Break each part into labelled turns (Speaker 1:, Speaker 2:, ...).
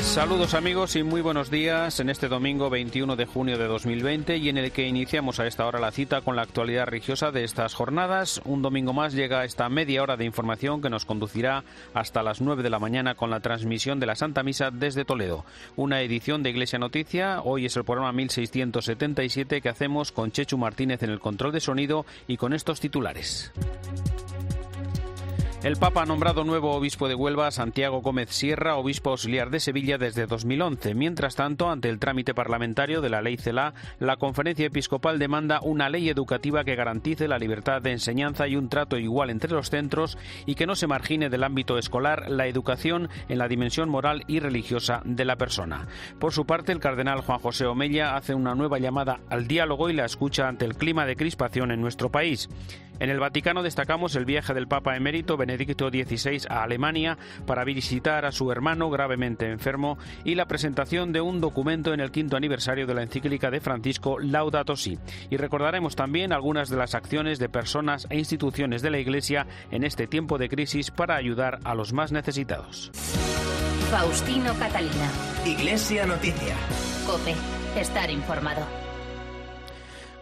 Speaker 1: Saludos amigos y muy buenos días en este domingo 21 de junio de 2020 y en el que iniciamos a esta hora la cita con la actualidad religiosa de estas jornadas. Un domingo más llega esta media hora de información que nos conducirá hasta las 9 de la mañana con la transmisión de la Santa Misa desde Toledo. Una edición de Iglesia Noticia. Hoy es el programa 1677 que hacemos con Chechu Martínez en el control de sonido y con estos titulares. El Papa ha nombrado nuevo obispo de Huelva Santiago Gómez Sierra, obispo auxiliar de Sevilla desde 2011. Mientras tanto, ante el trámite parlamentario de la ley CELA, la conferencia episcopal demanda una ley educativa que garantice la libertad de enseñanza y un trato igual entre los centros y que no se margine del ámbito escolar la educación en la dimensión moral y religiosa de la persona. Por su parte, el cardenal Juan José Omella hace una nueva llamada al diálogo y la escucha ante el clima de crispación en nuestro país. En el Vaticano destacamos el viaje del Papa emérito Benedicto XVI a Alemania para visitar a su hermano gravemente enfermo y la presentación de un documento en el quinto aniversario de la encíclica de Francisco Laudato Si. Y recordaremos también algunas de las acciones de personas e instituciones de la Iglesia en este tiempo de crisis para ayudar a los más necesitados.
Speaker 2: Faustino Catalina.
Speaker 3: Iglesia Noticia.
Speaker 2: Cope, estar informado.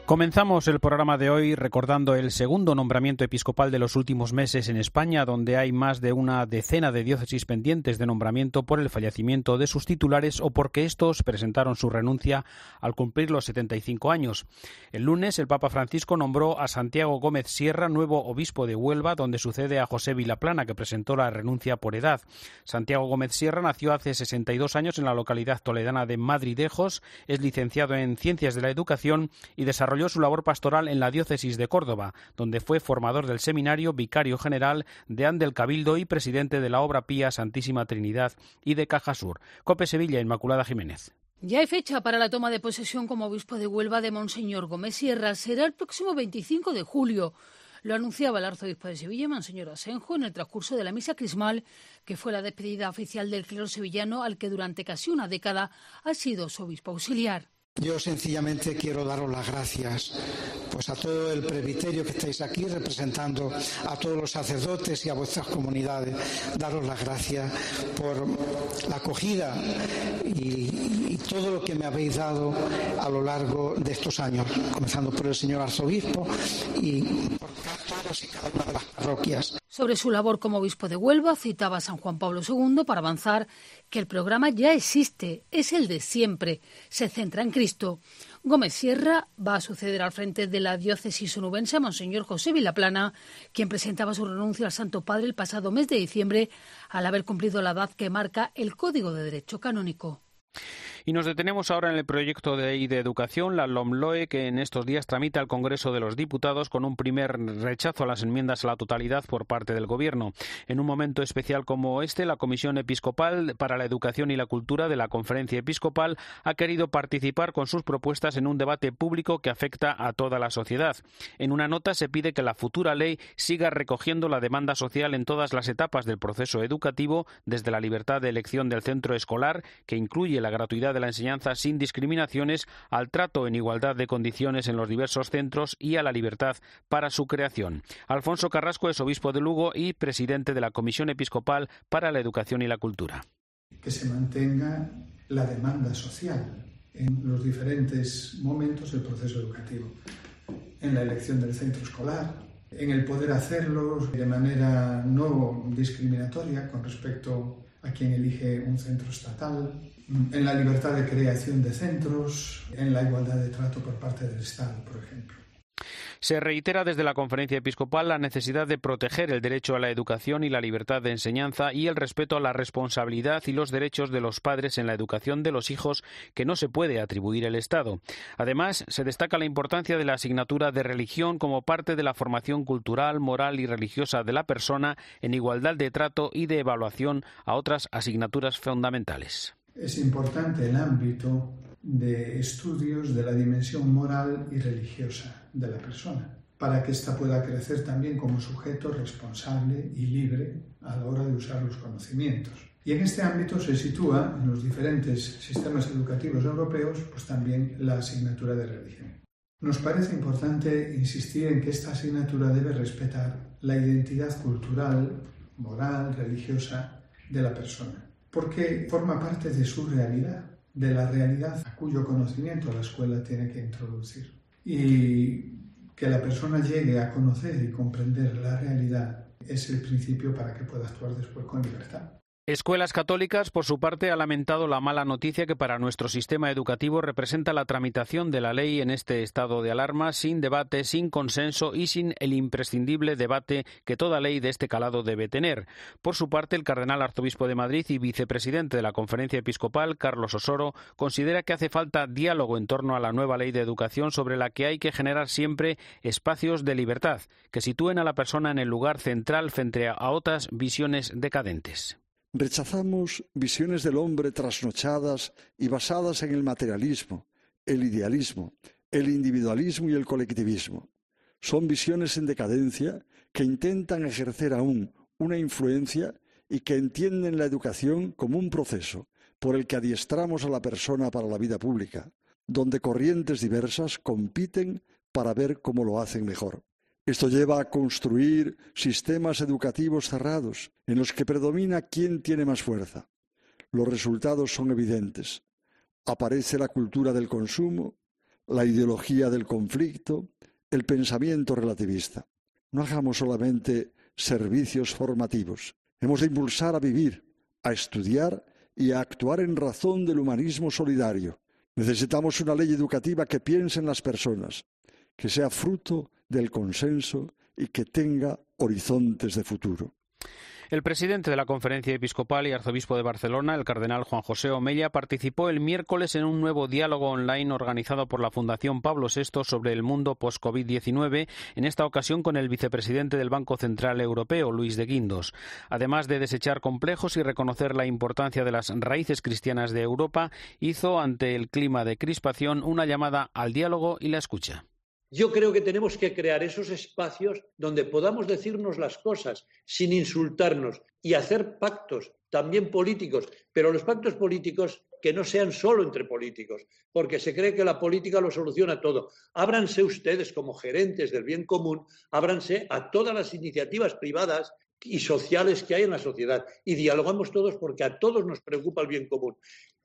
Speaker 1: Comenzamos el programa de hoy recordando el segundo nombramiento episcopal de los últimos meses en España, donde hay más de una decena de diócesis pendientes de nombramiento por el fallecimiento de sus titulares o porque estos presentaron su renuncia al cumplir los 75 años. El lunes, el Papa Francisco nombró a Santiago Gómez Sierra nuevo obispo de Huelva, donde sucede a José Vilaplana, que presentó la renuncia por edad. Santiago Gómez Sierra nació hace 62 años en la localidad toledana de Madridejos, es licenciado en Ciencias de la Educación y desarrolló su labor pastoral en la diócesis de Córdoba, donde fue formador del seminario, vicario general de Andel Cabildo y presidente de la obra Pía Santísima Trinidad y de Caja Sur. Cope Sevilla, Inmaculada Jiménez.
Speaker 4: Ya hay fecha para la toma de posesión como obispo de Huelva de Monseñor Gómez Sierra. Será el próximo 25 de julio. Lo anunciaba el arzobispo de Sevilla, Monseñor Asenjo, en el transcurso de la misa crismal, que fue la despedida oficial del clero sevillano al que durante casi una década ha sido su obispo auxiliar.
Speaker 5: Yo sencillamente quiero daros las gracias pues a todo el presbiterio que estáis aquí representando a todos los sacerdotes y a vuestras comunidades. Daros las gracias por la acogida y, y todo lo que me habéis dado a lo largo de estos años, comenzando por el señor arzobispo y por todos y cada una de las parroquias.
Speaker 4: Sobre su labor como obispo de Huelva, citaba a San Juan Pablo II para avanzar que el programa ya existe, es el de siempre, se centra en Cristo. Gómez Sierra va a suceder al frente de la diócesis onubense a Monseñor José Vilaplana, quien presentaba su renuncia al Santo Padre el pasado mes de diciembre al haber cumplido la edad que marca el Código de Derecho Canónico.
Speaker 1: Y nos detenemos ahora en el proyecto de ley de educación, la LOMLOE, que en estos días tramita al Congreso de los Diputados con un primer rechazo a las enmiendas a la totalidad por parte del Gobierno. En un momento especial como este, la Comisión Episcopal para la Educación y la Cultura de la Conferencia Episcopal ha querido participar con sus propuestas en un debate público que afecta a toda la sociedad. En una nota se pide que la futura ley siga recogiendo la demanda social en todas las etapas del proceso educativo, desde la libertad de elección del centro escolar, que incluye la gratuidad de la enseñanza sin discriminaciones, al trato en igualdad de condiciones en los diversos centros y a la libertad para su creación. Alfonso Carrasco es obispo de Lugo y presidente de la Comisión Episcopal para la Educación y la Cultura.
Speaker 6: Que se mantenga la demanda social en los diferentes momentos del proceso educativo, en la elección del centro escolar, en el poder hacerlo de manera no discriminatoria con respecto a quien elige un centro estatal, en la libertad de creación de centros, en la igualdad de trato por parte del Estado, por ejemplo.
Speaker 1: Se reitera desde la conferencia episcopal la necesidad de proteger el derecho a la educación y la libertad de enseñanza y el respeto a la responsabilidad y los derechos de los padres en la educación de los hijos que no se puede atribuir el Estado. Además, se destaca la importancia de la asignatura de religión como parte de la formación cultural, moral y religiosa de la persona en igualdad de trato y de evaluación a otras asignaturas fundamentales.
Speaker 6: Es importante el ámbito de estudios de la dimensión moral y religiosa de la persona, para que ésta pueda crecer también como sujeto responsable y libre a la hora de usar los conocimientos. Y en este ámbito se sitúa en los diferentes sistemas educativos europeos pues también la asignatura de religión. Nos parece importante insistir en que esta asignatura debe respetar la identidad cultural, moral, religiosa de la persona, porque forma parte de su realidad, de la realidad a cuyo conocimiento la escuela tiene que introducir. Y que la persona llegue a conocer y comprender la realidad es el principio para que pueda actuar después con libertad.
Speaker 1: Escuelas Católicas, por su parte, ha lamentado la mala noticia que para nuestro sistema educativo representa la tramitación de la ley en este estado de alarma sin debate, sin consenso y sin el imprescindible debate que toda ley de este calado debe tener. Por su parte, el cardenal arzobispo de Madrid y vicepresidente de la Conferencia Episcopal, Carlos Osoro, considera que hace falta diálogo en torno a la nueva ley de educación sobre la que hay que generar siempre espacios de libertad que sitúen a la persona en el lugar central frente a otras visiones decadentes.
Speaker 7: Rechazamos visiones del hombre trasnochadas y basadas en el materialismo, el idealismo, el individualismo y el colectivismo. Son visiones en decadencia que intentan ejercer aún una influencia y que entienden la educación como un proceso por el que adiestramos a la persona para la vida pública, donde corrientes diversas compiten para ver cómo lo hacen mejor. Esto lleva a construir sistemas educativos cerrados, en los que predomina quién tiene más fuerza. Los resultados son evidentes. Aparece la cultura del consumo, la ideología del conflicto, el pensamiento relativista. No hagamos solamente servicios formativos. Hemos de impulsar a vivir, a estudiar y a actuar en razón del humanismo solidario. Necesitamos una ley educativa que piense en las personas, que sea fruto del consenso y que tenga horizontes de futuro.
Speaker 1: El presidente de la Conferencia Episcopal y Arzobispo de Barcelona, el cardenal Juan José Omella, participó el miércoles en un nuevo diálogo online organizado por la Fundación Pablo VI sobre el mundo post-COVID-19, en esta ocasión con el vicepresidente del Banco Central Europeo, Luis de Guindos. Además de desechar complejos y reconocer la importancia de las raíces cristianas de Europa, hizo, ante el clima de crispación, una llamada al diálogo y la escucha.
Speaker 8: Yo creo que tenemos que crear esos espacios donde podamos decirnos las cosas sin insultarnos y hacer pactos también políticos, pero los pactos políticos que no sean solo entre políticos, porque se cree que la política lo soluciona todo. Ábranse ustedes como gerentes del bien común, ábranse a todas las iniciativas privadas y sociales que hay en la sociedad y dialogamos todos porque a todos nos preocupa el bien común.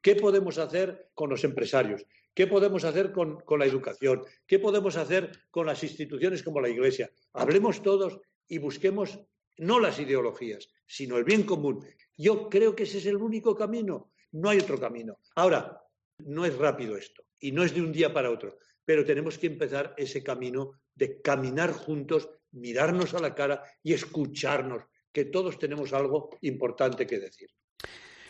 Speaker 8: ¿Qué podemos hacer con los empresarios? ¿Qué podemos hacer con, la educación? ¿Qué podemos hacer con las instituciones como la Iglesia? Hablemos todos y busquemos no las ideologías, sino el bien común. Yo creo que ese es el único camino, no hay otro camino. Ahora, no es rápido esto y no es de un día para otro, pero tenemos que empezar ese camino de caminar juntos, mirarnos a la cara y escucharnos, que todos tenemos algo importante que decir.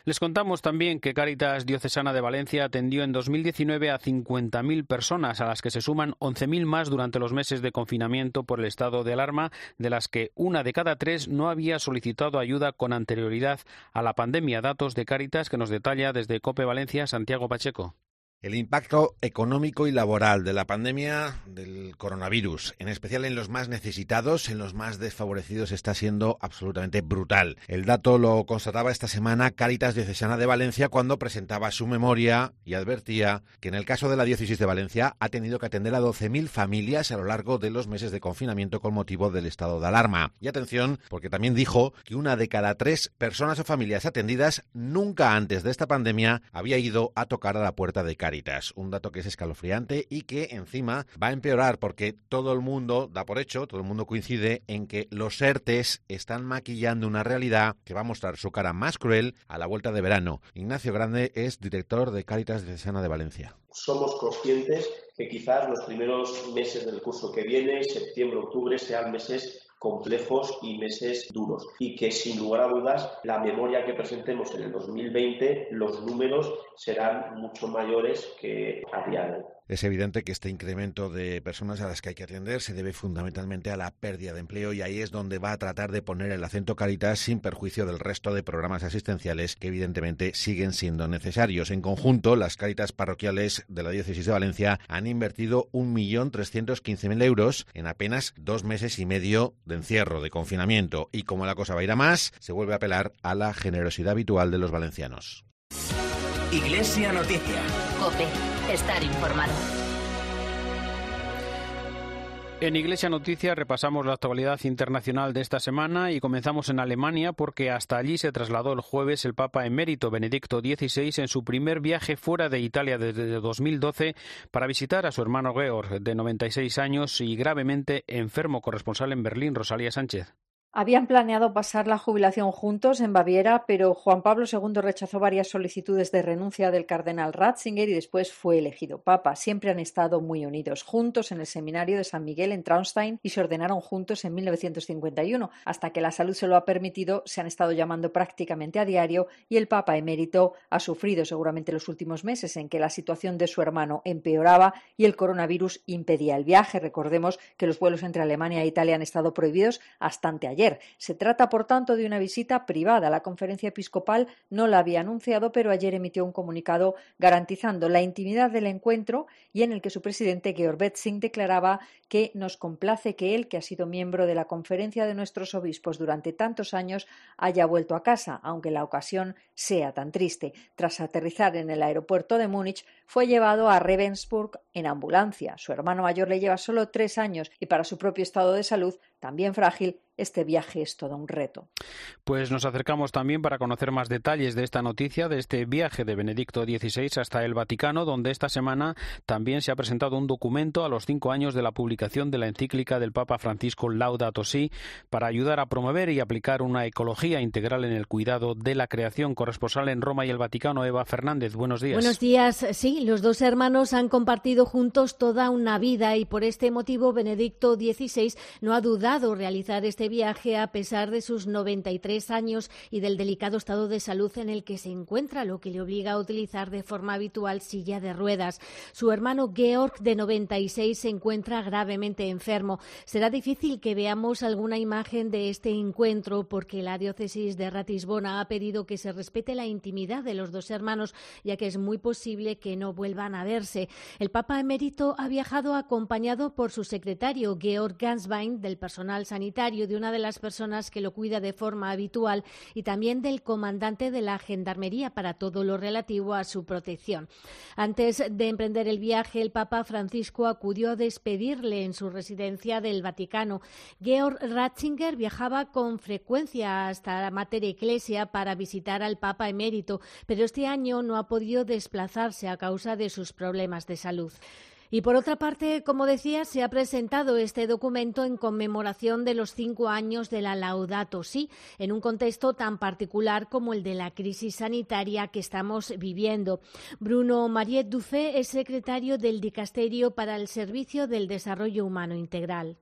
Speaker 1: Les contamos también que Cáritas Diocesana de Valencia atendió en 2019 a 50.000 personas, a las que se suman 11.000 más durante los meses de confinamiento por el estado de alarma, de las que una de cada tres no había solicitado ayuda con anterioridad a la pandemia. Datos de Cáritas que nos detalla desde Cope Valencia Santiago Pacheco.
Speaker 9: El impacto económico y laboral de la pandemia del coronavirus, en especial en los más necesitados, en los más desfavorecidos, está siendo absolutamente brutal. El dato lo constataba esta semana Caritas Diocesana de Valencia cuando presentaba su memoria y advertía que en el caso de la diócesis de Valencia ha tenido que atender a 12.000 familias a lo largo de los meses de confinamiento con motivo del estado de alarma. Y atención, porque también dijo que una de cada tres personas o familias atendidas nunca antes de esta pandemia había ido a tocar a la puerta de Caritas un dato que es escalofriante y que encima va a empeorar porque todo el mundo da por hecho, todo el mundo coincide en que los ERTES están maquillando una realidad que va a mostrar su cara más cruel a la vuelta de verano. Ignacio Grande es director de Cáritas Diocesana de Valencia.
Speaker 10: Somos conscientes que quizás los primeros meses del curso que viene, septiembre, octubre, sean meses complejos y meses duros. Y que sin lugar a dudas, la memoria que presentemos en el 2020, los números serán mucho mayores que a día de hoy.
Speaker 9: Es evidente que este incremento de personas a las que hay que atender se debe fundamentalmente a la pérdida de empleo y ahí es donde va a tratar de poner el acento Caritas sin perjuicio del resto de programas asistenciales que evidentemente siguen siendo necesarios. En conjunto, las Caritas parroquiales de la Diócesis de Valencia han invertido 1.315.000 euros en apenas dos meses y medio de encierro, de confinamiento. Y como la cosa va a ir a más, se vuelve a apelar a la generosidad habitual de los valencianos.
Speaker 3: Iglesia Noticia.
Speaker 2: Cope, estar informado.
Speaker 1: En Iglesia Noticias repasamos la actualidad internacional de esta semana y comenzamos en Alemania porque hasta allí se trasladó el jueves el Papa emérito Benedicto XVI en su primer viaje fuera de Italia desde 2012 para visitar a su hermano Georg, de 96 años y gravemente enfermo corresponsal en Berlín, Rosalía Sánchez.
Speaker 11: Habían planeado pasar la jubilación juntos en Baviera, pero Juan Pablo II rechazó varias solicitudes de renuncia del cardenal Ratzinger y después fue elegido papa. Siempre han estado muy unidos, juntos en el seminario de San Miguel en Traunstein y se ordenaron juntos en 1951. Hasta que la salud se lo ha permitido, se han estado llamando prácticamente a diario y el papa emérito ha sufrido seguramente los últimos meses en que la situación de su hermano empeoraba y el coronavirus impedía el viaje. Recordemos que los vuelos entre Alemania e Italia han estado prohibidos hasta anteayer se trata, por tanto, de una visita privada. La conferencia episcopal no la había anunciado, pero ayer emitió un comunicado garantizando la intimidad del encuentro y en el que su presidente, Georg Betzing, declaraba que nos complace que él, que ha sido miembro de la conferencia de nuestros obispos durante tantos años, haya vuelto a casa, aunque la ocasión sea tan triste. Tras aterrizar en el aeropuerto de Múnich, fue llevado a Ravensburg en ambulancia. Su hermano mayor le lleva solo tres años y para su propio estado de salud, también frágil, este viaje es todo un reto.
Speaker 1: Pues nos acercamos también para conocer más detalles de esta noticia, de este viaje de Benedicto XVI hasta el Vaticano, donde esta semana también se ha presentado un documento a los cinco años de la publicación de la encíclica del Papa Francisco Laudato Si para ayudar a promover y aplicar una ecología integral en el cuidado de la creación. Corresponsal en Roma y el Vaticano, Eva Fernández. Buenos días.
Speaker 12: Buenos días. Sí, los dos hermanos han compartido juntos toda una vida y por este motivo Benedicto XVI no ha dudado realizar este viaje a pesar de sus 93 años y del delicado estado de salud en el que se encuentra, lo que le obliga a utilizar de forma habitual silla de ruedas. Su hermano Georg, de 96, se encuentra gravemente enfermo. Será difícil que veamos alguna imagen de este encuentro porque la diócesis de Ratisbona ha pedido que se respete la intimidad de los dos hermanos, ya que es muy posible que no vuelvan a verse. El Papa emérito ha viajado acompañado por su secretario Georg Ganswein del personal sanitario de una de las personas que lo cuida de forma habitual y también del comandante de la Gendarmería para todo lo relativo a su protección. Antes de emprender el viaje, el Papa Francisco acudió a despedirle en su residencia del Vaticano. Georg Ratzinger viajaba con frecuencia hasta la Mater Ecclesia para visitar al Papa emérito, pero este año no ha podido desplazarse a causa de sus problemas de salud. Y por otra parte, como decía, se ha presentado este documento en conmemoración de los cinco años de la Laudato Si, en un contexto tan particular como el de la crisis sanitaria que estamos viviendo. Bruno Mariet Dufé es secretario del Dicasterio para el Servicio del Desarrollo Humano Integral.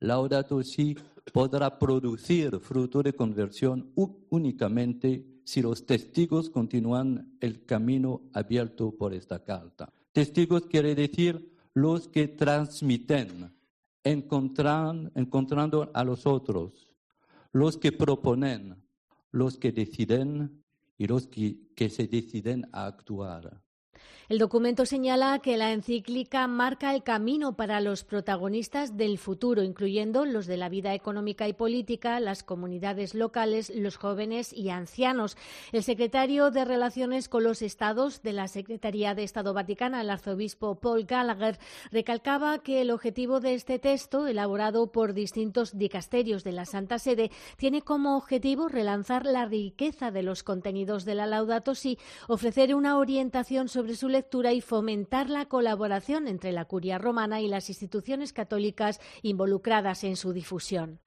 Speaker 13: Laudato Si podrá producir fruto de conversión únicamente si los testigos continúan el camino abierto por esta carta. Testigos quiere decir los que transmiten, encontrando a los otros, los que proponen, los que deciden y los que se deciden a actuar.
Speaker 12: El documento señala que la encíclica marca el camino para los protagonistas del futuro, incluyendo los de la vida económica y política, las comunidades locales, los jóvenes y ancianos. El secretario de Relaciones con los Estados de la Secretaría de Estado Vaticana, el arzobispo Paul Gallagher, recalcaba que el objetivo de este texto, elaborado por distintos dicasterios de la Santa Sede, tiene como objetivo relanzar la riqueza de los contenidos de la Laudato Si, ofrecer una orientación sobre su lectura y fomentar la colaboración entre la curia romana y las instituciones católicas involucradas en su difusión.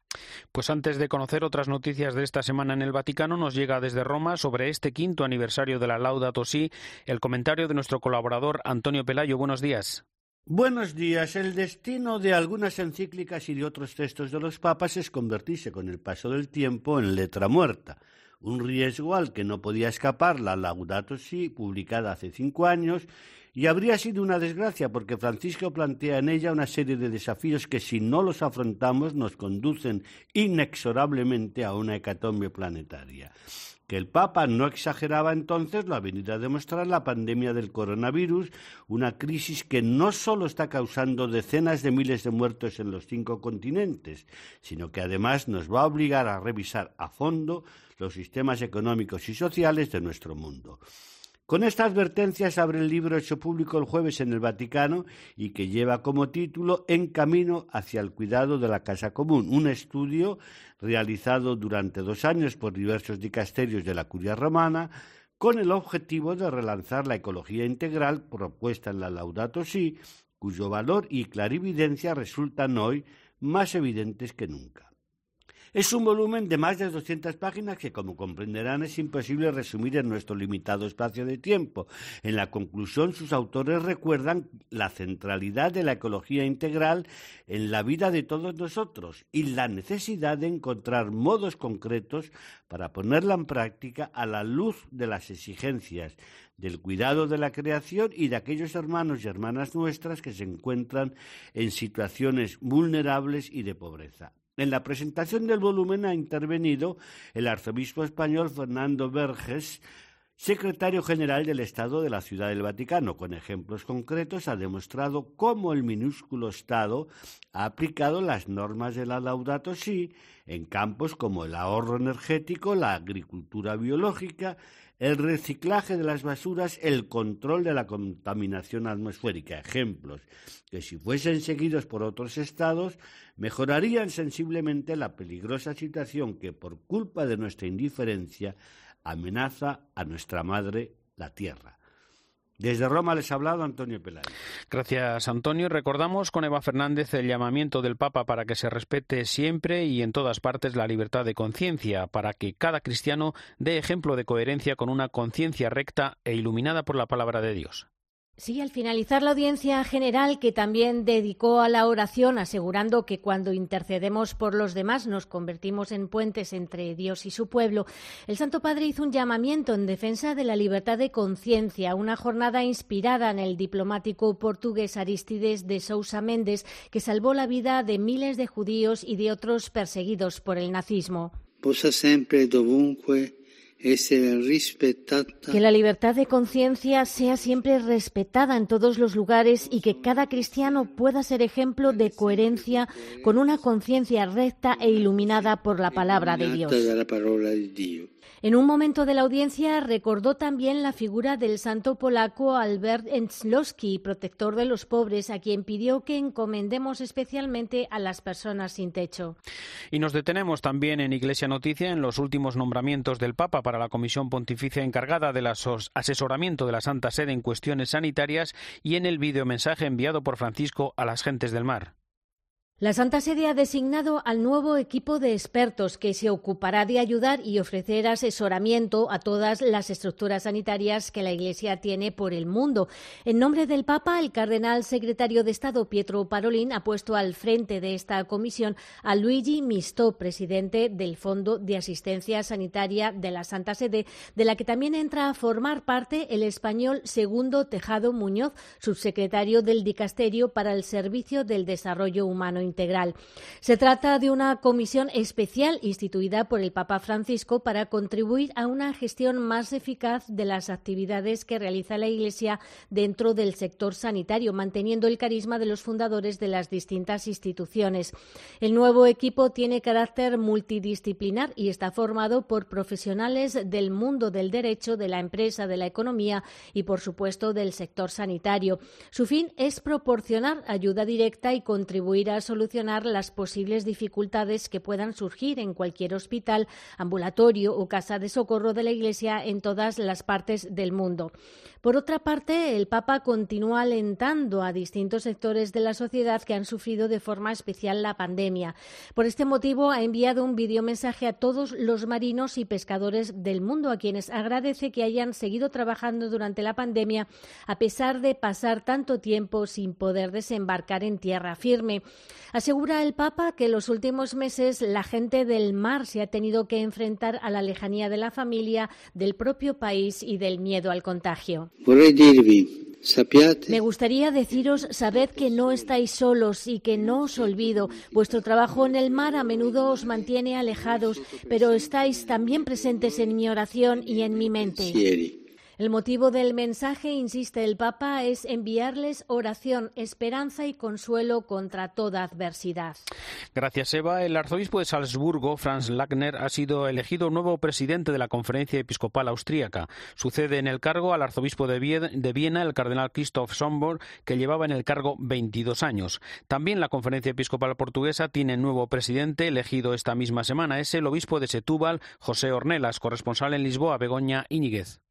Speaker 1: Pues antes de conocer otras noticias de esta semana en el Vaticano, nos llega desde Roma sobre este quinto aniversario de la Laudato Si el comentario de nuestro colaborador Antonio Pelayo. Buenos días.
Speaker 14: Buenos días. El destino de algunas encíclicas y de otros textos de los papas es convertirse con el paso del tiempo en letra muerta un riesgo al que no podía escapar la Laudato Si, publicada hace cinco años, y habría sido una desgracia porque Francisco plantea en ella una serie de desafíos que si no los afrontamos nos conducen inexorablemente a una hecatombe planetaria que el Papa no exageraba entonces lo ha venido a demostrar la pandemia del coronavirus, una crisis que no solo está causando decenas de miles de muertos en los cinco continentes, sino que además nos va a obligar a revisar a fondo los sistemas económicos y sociales de nuestro mundo. Con esta advertencia se abre el libro hecho público el jueves en el Vaticano y que lleva como título En camino hacia el cuidado de la casa común, un estudio realizado durante dos años por diversos dicasterios de la Curia Romana con el objetivo de relanzar la ecología integral propuesta en la Laudato Si, cuyo valor y clarividencia resultan hoy más evidentes que nunca. Es un volumen de más de 200 páginas que, como comprenderán, es imposible resumir en nuestro limitado espacio de tiempo. En la conclusión, sus autores recuerdan la centralidad de la ecología integral en la vida de todos nosotros y la necesidad de encontrar modos concretos para ponerla en práctica a la luz de las exigencias del cuidado de la creación y de aquellos hermanos y hermanas nuestras que se encuentran en situaciones vulnerables y de pobreza. En la presentación del volumen ha intervenido el arzobispo español Fernando Verges, secretario general del Estado de la Ciudad del Vaticano. Con ejemplos concretos ha demostrado cómo el minúsculo Estado ha aplicado las normas de la Laudato Si en campos como el ahorro energético, la agricultura biológica, el reciclaje de las basuras, el control de la contaminación atmosférica. Ejemplos que si fuesen seguidos por otros estados mejorarían sensiblemente la peligrosa situación que por culpa de nuestra indiferencia amenaza a nuestra madre, la tierra. Desde Roma les ha hablado Antonio Pelayo.
Speaker 1: Gracias, Antonio. Recordamos con Eva Fernández el llamamiento del Papa para que se respete siempre y en todas partes la libertad de conciencia, para que cada cristiano dé ejemplo de coherencia con una conciencia recta e iluminada por la palabra de Dios.
Speaker 12: Sí, al finalizar la audiencia general, que también dedicó a la oración, asegurando que cuando intercedemos por los demás nos convertimos en puentes entre Dios y su pueblo, el Santo Padre hizo un llamamiento en defensa de la libertad de conciencia, una jornada inspirada en el diplomático portugués Aristides de Sousa Méndez, que salvó la vida de miles de judíos y de otros perseguidos por el nazismo. Que la libertad de conciencia sea siempre respetada en todos los lugares y que cada cristiano pueda ser ejemplo de coherencia con una conciencia recta e iluminada por la palabra de Dios. En un momento de la audiencia recordó también la figura del santo polaco Albert Enslowski, protector de los pobres, a quien pidió que encomendemos especialmente a las personas sin techo.
Speaker 1: Y nos detenemos también en Iglesia Noticia en los últimos nombramientos del Papa para la Comisión Pontificia encargada del asesoramiento de la Santa Sede en cuestiones sanitarias y en el videomensaje enviado por Francisco a las gentes del mar.
Speaker 12: La Santa Sede ha designado al nuevo equipo de expertos que se ocupará de ayudar y ofrecer asesoramiento a todas las estructuras sanitarias que la Iglesia tiene por el mundo. En nombre del Papa, el cardenal secretario de Estado Pietro Parolin ha puesto al frente de esta comisión a Luigi Misto, presidente del Fondo de Asistencia Sanitaria de la Santa Sede, de la que también entra a formar parte el español Segundo Tejado Muñoz, subsecretario del Dicasterio para el Servicio del Desarrollo Humano integral. Se trata de una comisión especial instituida por el Papa Francisco para contribuir a una gestión más eficaz de las actividades que realiza la Iglesia dentro del sector sanitario, manteniendo el carisma de los fundadores de las distintas instituciones. El nuevo equipo tiene carácter multidisciplinar y está formado por profesionales del mundo del derecho, de la empresa, de la economía y, por supuesto, del sector sanitario. Su fin es proporcionar ayuda directa y contribuir a solucionar las posibles dificultades que puedan surgir en cualquier hospital, ambulatorio o casa de socorro de la Iglesia en todas las partes del mundo. Por otra parte, el Papa continúa alentando a distintos sectores de la sociedad que han sufrido de forma especial la pandemia. Por este motivo, ha enviado un videomensaje a todos los marinos y pescadores del mundo, a quienes agradece que hayan seguido trabajando durante la pandemia, a pesar de pasar tanto tiempo sin poder desembarcar en tierra firme. Asegura el Papa que en los últimos meses la gente del mar se ha tenido que enfrentar a la lejanía de la familia, del propio país y del miedo al contagio. Me gustaría deciros, sabed que no estáis solos y que no os olvido. Vuestro trabajo en el mar a menudo os mantiene alejados, pero estáis también presentes en mi oración y en mi mente. El motivo del mensaje, insiste el Papa, es enviarles oración, esperanza y consuelo contra toda adversidad.
Speaker 1: Gracias, Eva. El arzobispo de Salzburgo, Franz Lackner, ha sido elegido nuevo presidente de la Conferencia Episcopal Austríaca. Sucede en el cargo al arzobispo de Viena, el cardenal Christoph Sombor, que llevaba en el cargo 22 años. También la Conferencia Episcopal Portuguesa tiene nuevo presidente elegido esta misma semana. Es el obispo de Setúbal, José Ornelas, corresponsal en Lisboa, Begoña Íñiguez.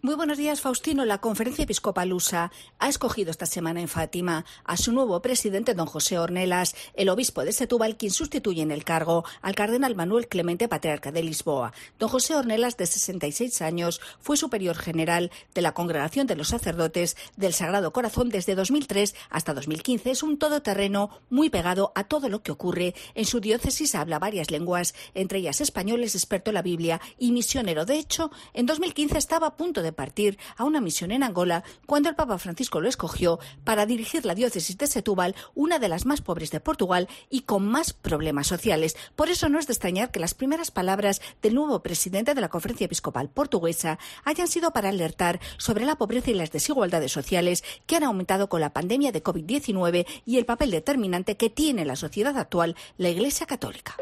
Speaker 15: Muy buenos días, Faustino. La Conferencia Episcopal USA ha escogido esta semana en Fátima a su nuevo presidente, don José Ornelas, el obispo de Setúbal, quien sustituye en el cargo al cardenal Manuel Clemente, patriarca de Lisboa. Don José Ornelas, de 66 años, fue superior general de la Congregación de los Sacerdotes del Sagrado Corazón desde 2003 hasta 2015. Es un todoterreno muy pegado a todo lo que ocurre. En su diócesis habla varias lenguas, entre ellas español, es experto en la Biblia y misionero. De hecho, en 2015 estaba a punto de partir a una misión en Angola cuando el Papa Francisco lo escogió para dirigir la diócesis de Setúbal, una de las más pobres de Portugal y con más problemas sociales. Por eso no es de extrañar que las primeras palabras del nuevo presidente de la Conferencia Episcopal Portuguesa hayan sido para alertar sobre la pobreza y las desigualdades sociales que han aumentado con la pandemia de COVID-19 y el papel determinante que tiene en la sociedad actual la Iglesia Católica.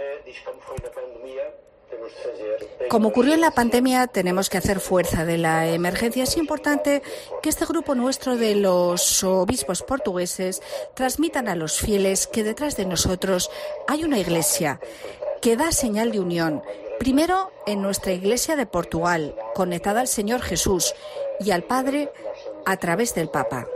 Speaker 15: Como ocurrió en la pandemia, tenemos que hacer fuerza de la emergencia. Es importante que este grupo nuestro de los obispos portugueses transmitan a los fieles que detrás de nosotros hay una iglesia que da señal de unión. Primero, en nuestra iglesia de Portugal, conectada al Señor Jesús y al Padre a través del Papa.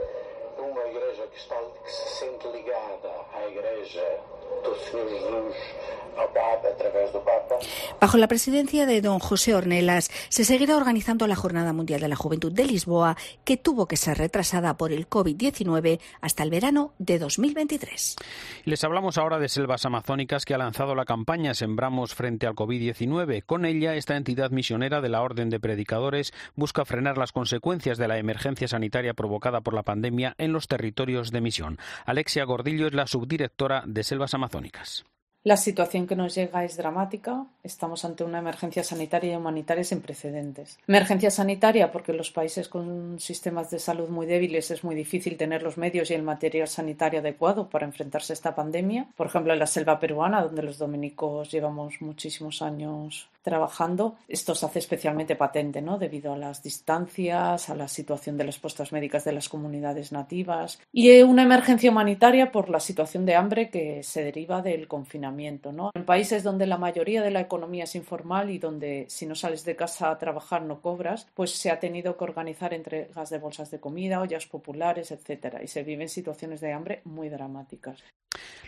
Speaker 15: Bajo la presidencia de don José Ornelas se seguirá organizando la Jornada Mundial de la Juventud de Lisboa, que tuvo que ser retrasada por el COVID-19 hasta el verano de 2023.
Speaker 1: Les hablamos ahora de Selvas Amazónicas, que ha lanzado la campaña Sembramos frente al COVID-19. Con ella, esta entidad misionera de la Orden de Predicadores busca frenar las consecuencias de la emergencia sanitaria provocada por la pandemia en los territorios de misión. Alexia Gordillo es la subdirectora de Selvas Amazónicas.
Speaker 16: La situación que nos llega es dramática. Estamos ante una emergencia sanitaria y humanitaria sin precedentes. Emergencia sanitaria porque en los países con sistemas de salud muy débiles es muy difícil tener los medios y el material sanitario adecuado para enfrentarse a esta pandemia. Por ejemplo, en la selva peruana, donde los dominicos llevamos muchísimos años trabajando, esto se hace especialmente patente, ¿no? Debido a las distancias, a la situación de las puestas médicas de las comunidades nativas y una emergencia humanitaria por la situación de hambre que se deriva del confinamiento, ¿no? En países donde la mayoría de la economía es informal y donde si no sales de casa a trabajar no cobras, pues se ha tenido que organizar entregas de bolsas de comida, ollas populares, etcétera, y se viven situaciones de hambre muy dramáticas.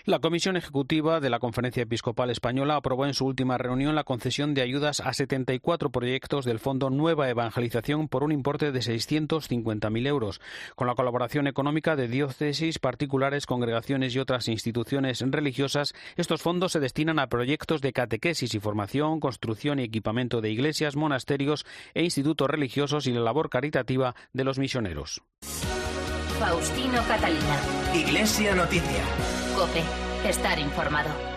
Speaker 1: La Comisión Ejecutiva de la Conferencia Episcopal Española aprobó en su última reunión la concesión de ayudas a 74 proyectos del Fondo Nueva Evangelización por un importe de 650.000 euros, con la colaboración económica de diócesis, particulares, congregaciones y otras instituciones religiosas. Estos fondos se destinan a proyectos de catequesis y formación, construcción y equipamiento de iglesias, monasterios e institutos religiosos y la labor caritativa de los misioneros.
Speaker 2: Faustino Catalina.
Speaker 3: Iglesia Noticia.
Speaker 2: Cope. Estar informado.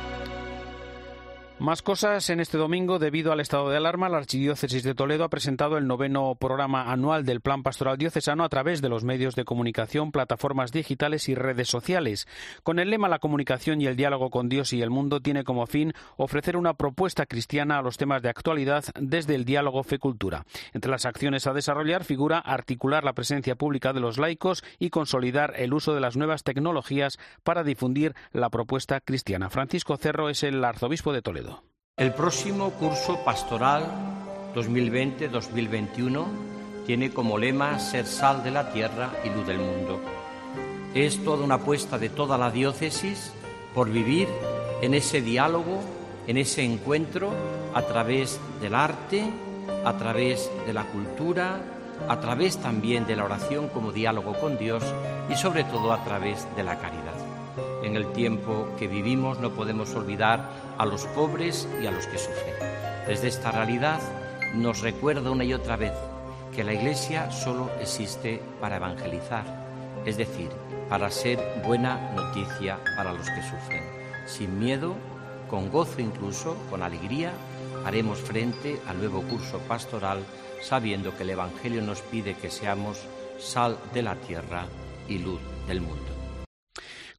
Speaker 1: Más cosas en este domingo. Debido al estado de alarma, la Archidiócesis de Toledo ha presentado el noveno programa anual del Plan Pastoral Diocesano a través de los medios de comunicación, plataformas digitales y redes sociales. Con el lema La comunicación y el diálogo con Dios y el mundo tiene como fin ofrecer una propuesta cristiana a los temas de actualidad desde el diálogo fe-cultura. Entre las acciones a desarrollar figura articular la presencia pública de los laicos y consolidar el uso de las nuevas tecnologías para difundir la propuesta cristiana. Francisco Cerro es el arzobispo de Toledo.
Speaker 17: El próximo curso pastoral 2020-2021 tiene como lema ser sal de la tierra y luz del mundo. Es toda una apuesta de toda la diócesis por vivir en ese diálogo, en ese encuentro a través del arte, a través de la cultura, a través también de la oración como diálogo con Dios y sobre todo a través de la caridad. En el tiempo que vivimos no podemos olvidar a los pobres y a los que sufren. Desde esta realidad nos recuerda una y otra vez que la Iglesia solo existe para evangelizar, es decir, para ser buena noticia para los que sufren, sin miedo, con gozo incluso, con alegría, haremos frente al nuevo curso pastoral sabiendo que el Evangelio nos pide que seamos sal de la tierra y luz del mundo.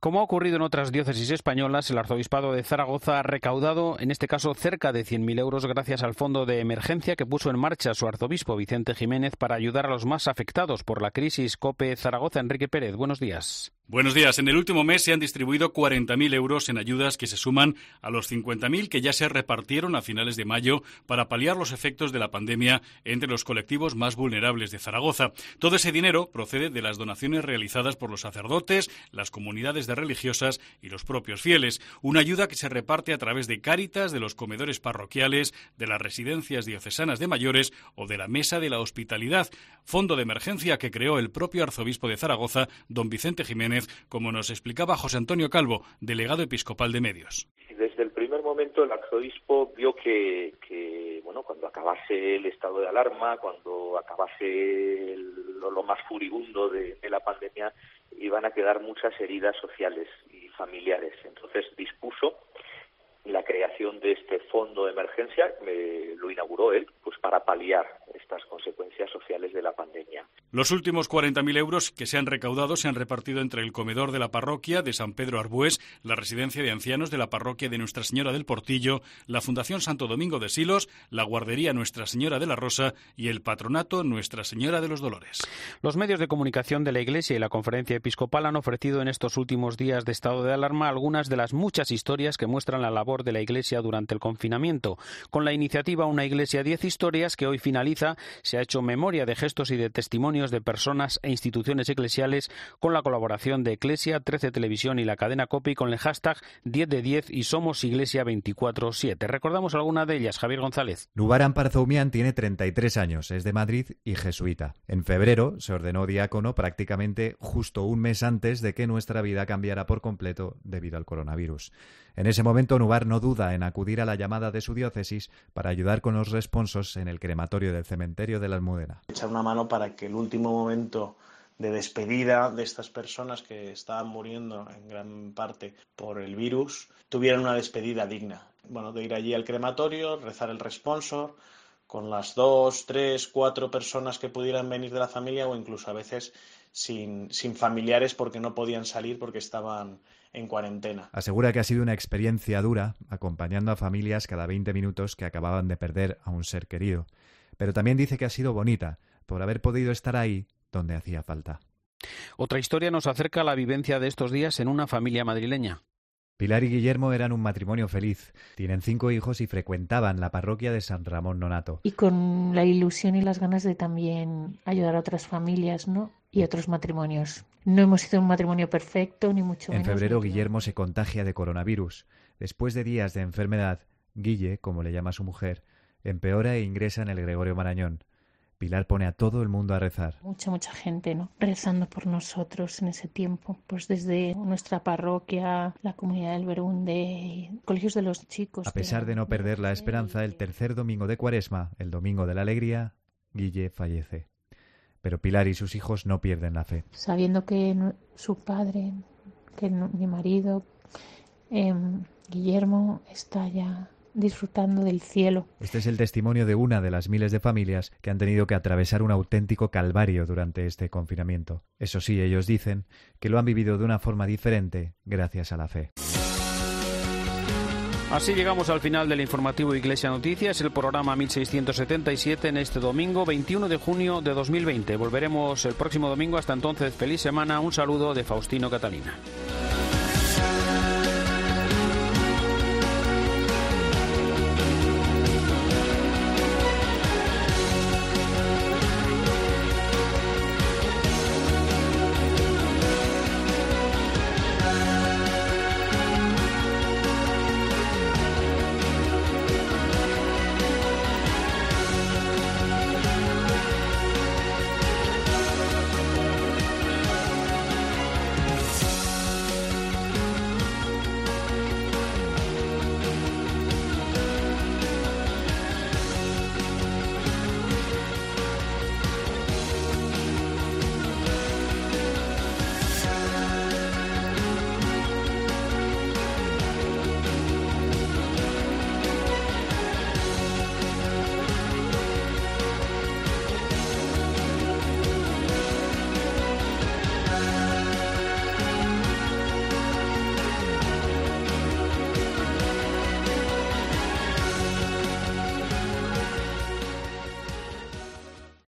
Speaker 1: Como ha ocurrido en otras diócesis españolas, el Arzobispado de Zaragoza ha recaudado, en este caso, cerca de 100.000 euros gracias al fondo de emergencia que puso en marcha su arzobispo Vicente Jiménez para ayudar a los más afectados por la crisis COPE Zaragoza. Enrique Pérez, buenos días.
Speaker 18: Buenos días. En el último mes se han distribuido 40.000 euros en ayudas que se suman a los 50.000 que ya se repartieron a finales de mayo para paliar los efectos de la pandemia entre los colectivos más vulnerables de Zaragoza. Todo ese dinero procede de las donaciones realizadas por los sacerdotes, las comunidades de religiosas y los propios fieles. Una ayuda que se reparte a través de cáritas, de los comedores parroquiales, de las residencias diocesanas de mayores o de la Mesa de la Hospitalidad, fondo de emergencia que creó el propio arzobispo de Zaragoza, don Vicente Jiménez como nos explicaba José Antonio Calvo, delegado episcopal de medios.
Speaker 19: Desde el primer momento el arzobispo vio que, bueno, cuando acabase el estado de alarma, cuando acabase lo, más furibundo de, la pandemia, iban a quedar muchas heridas sociales y familiares. Entonces dispuso la creación de este fondo de emergencia, lo inauguró él, pues para paliar estas consecuencias sociales de la pandemia.
Speaker 18: Los últimos 40.000 euros que se han recaudado se han repartido entre el comedor de la parroquia de San Pedro Arbués, la residencia de ancianos de la parroquia de Nuestra Señora del Portillo, la Fundación Santo Domingo de Silos, la guardería Nuestra Señora de la Rosa y el patronato Nuestra Señora de los Dolores.
Speaker 1: Los medios de comunicación de la Iglesia y la Conferencia Episcopal han ofrecido en estos últimos días de estado de alarma algunas de las muchas historias que muestran la labor de la Iglesia durante el confinamiento. Con la iniciativa Una Iglesia 10 Historias, que hoy finaliza, se ha hecho memoria de gestos y de testimonios de personas e instituciones eclesiales con la colaboración de Eclesia, 13 Televisión y la cadena COPI con el hashtag 10 de 10 y Somos Iglesia 24-7. Recordamos alguna de ellas, Javier González.
Speaker 20: Nubaran Parzoumian tiene 33 años, es de Madrid y jesuita. En febrero se ordenó diácono prácticamente justo un mes antes de que nuestra vida cambiara por completo debido al coronavirus. En ese momento, Nubar no duda en acudir a la llamada de su diócesis para ayudar con los responsos en el crematorio del cementerio de la Almudena.
Speaker 21: Echar una mano para que el último momento de despedida de estas personas que estaban muriendo en gran parte por el virus tuvieran una despedida digna. Bueno, de ir allí al crematorio, rezar el responsor con las dos, tres, cuatro personas que pudieran venir de la familia o incluso a veces sin, sin familiares porque no podían salir porque estaban en cuarentena.
Speaker 20: Asegura que ha sido una experiencia dura, acompañando a familias cada 20 minutos que acababan de perder a un ser querido. Pero también dice que ha sido bonita, por haber podido estar ahí donde hacía falta.
Speaker 1: Otra historia nos acerca a la vivencia de estos días en una familia madrileña.
Speaker 20: Pilar y Guillermo eran un matrimonio feliz. Tienen cinco hijos y frecuentaban la parroquia de San Ramón Nonato.
Speaker 22: Y con la ilusión y las ganas de también ayudar a otras familias, ¿no? Y otros matrimonios. No hemos sido un matrimonio perfecto, ni mucho
Speaker 20: menos. En febrero, Guillermo se contagia de coronavirus. Después de días de enfermedad, Guille, como le llama su mujer, empeora e ingresa en el Gregorio Marañón. Pilar pone a todo el mundo a rezar.
Speaker 22: Mucha, mucha gente, ¿no? Rezando por nosotros en ese tiempo. Pues desde nuestra parroquia, la comunidad del Berunde, colegios de los chicos.
Speaker 20: A pesar de no perder la esperanza, el tercer domingo de Cuaresma, el domingo de la alegría, Guille fallece. Pero Pilar y sus hijos no pierden la fe.
Speaker 22: Sabiendo que su padre, que mi marido, em, Guillermo, está ya disfrutando del cielo.
Speaker 20: Este es el testimonio de una de las miles de familias que han tenido que atravesar un auténtico calvario durante este confinamiento. Eso sí, ellos dicen que lo han vivido de una forma diferente gracias a la fe.
Speaker 1: Así llegamos al final del informativo Iglesia Noticias, el programa 1677 en este domingo 21 de junio de 2020. Volveremos el próximo domingo. Hasta entonces, feliz semana. Un saludo de Faustino Catalina.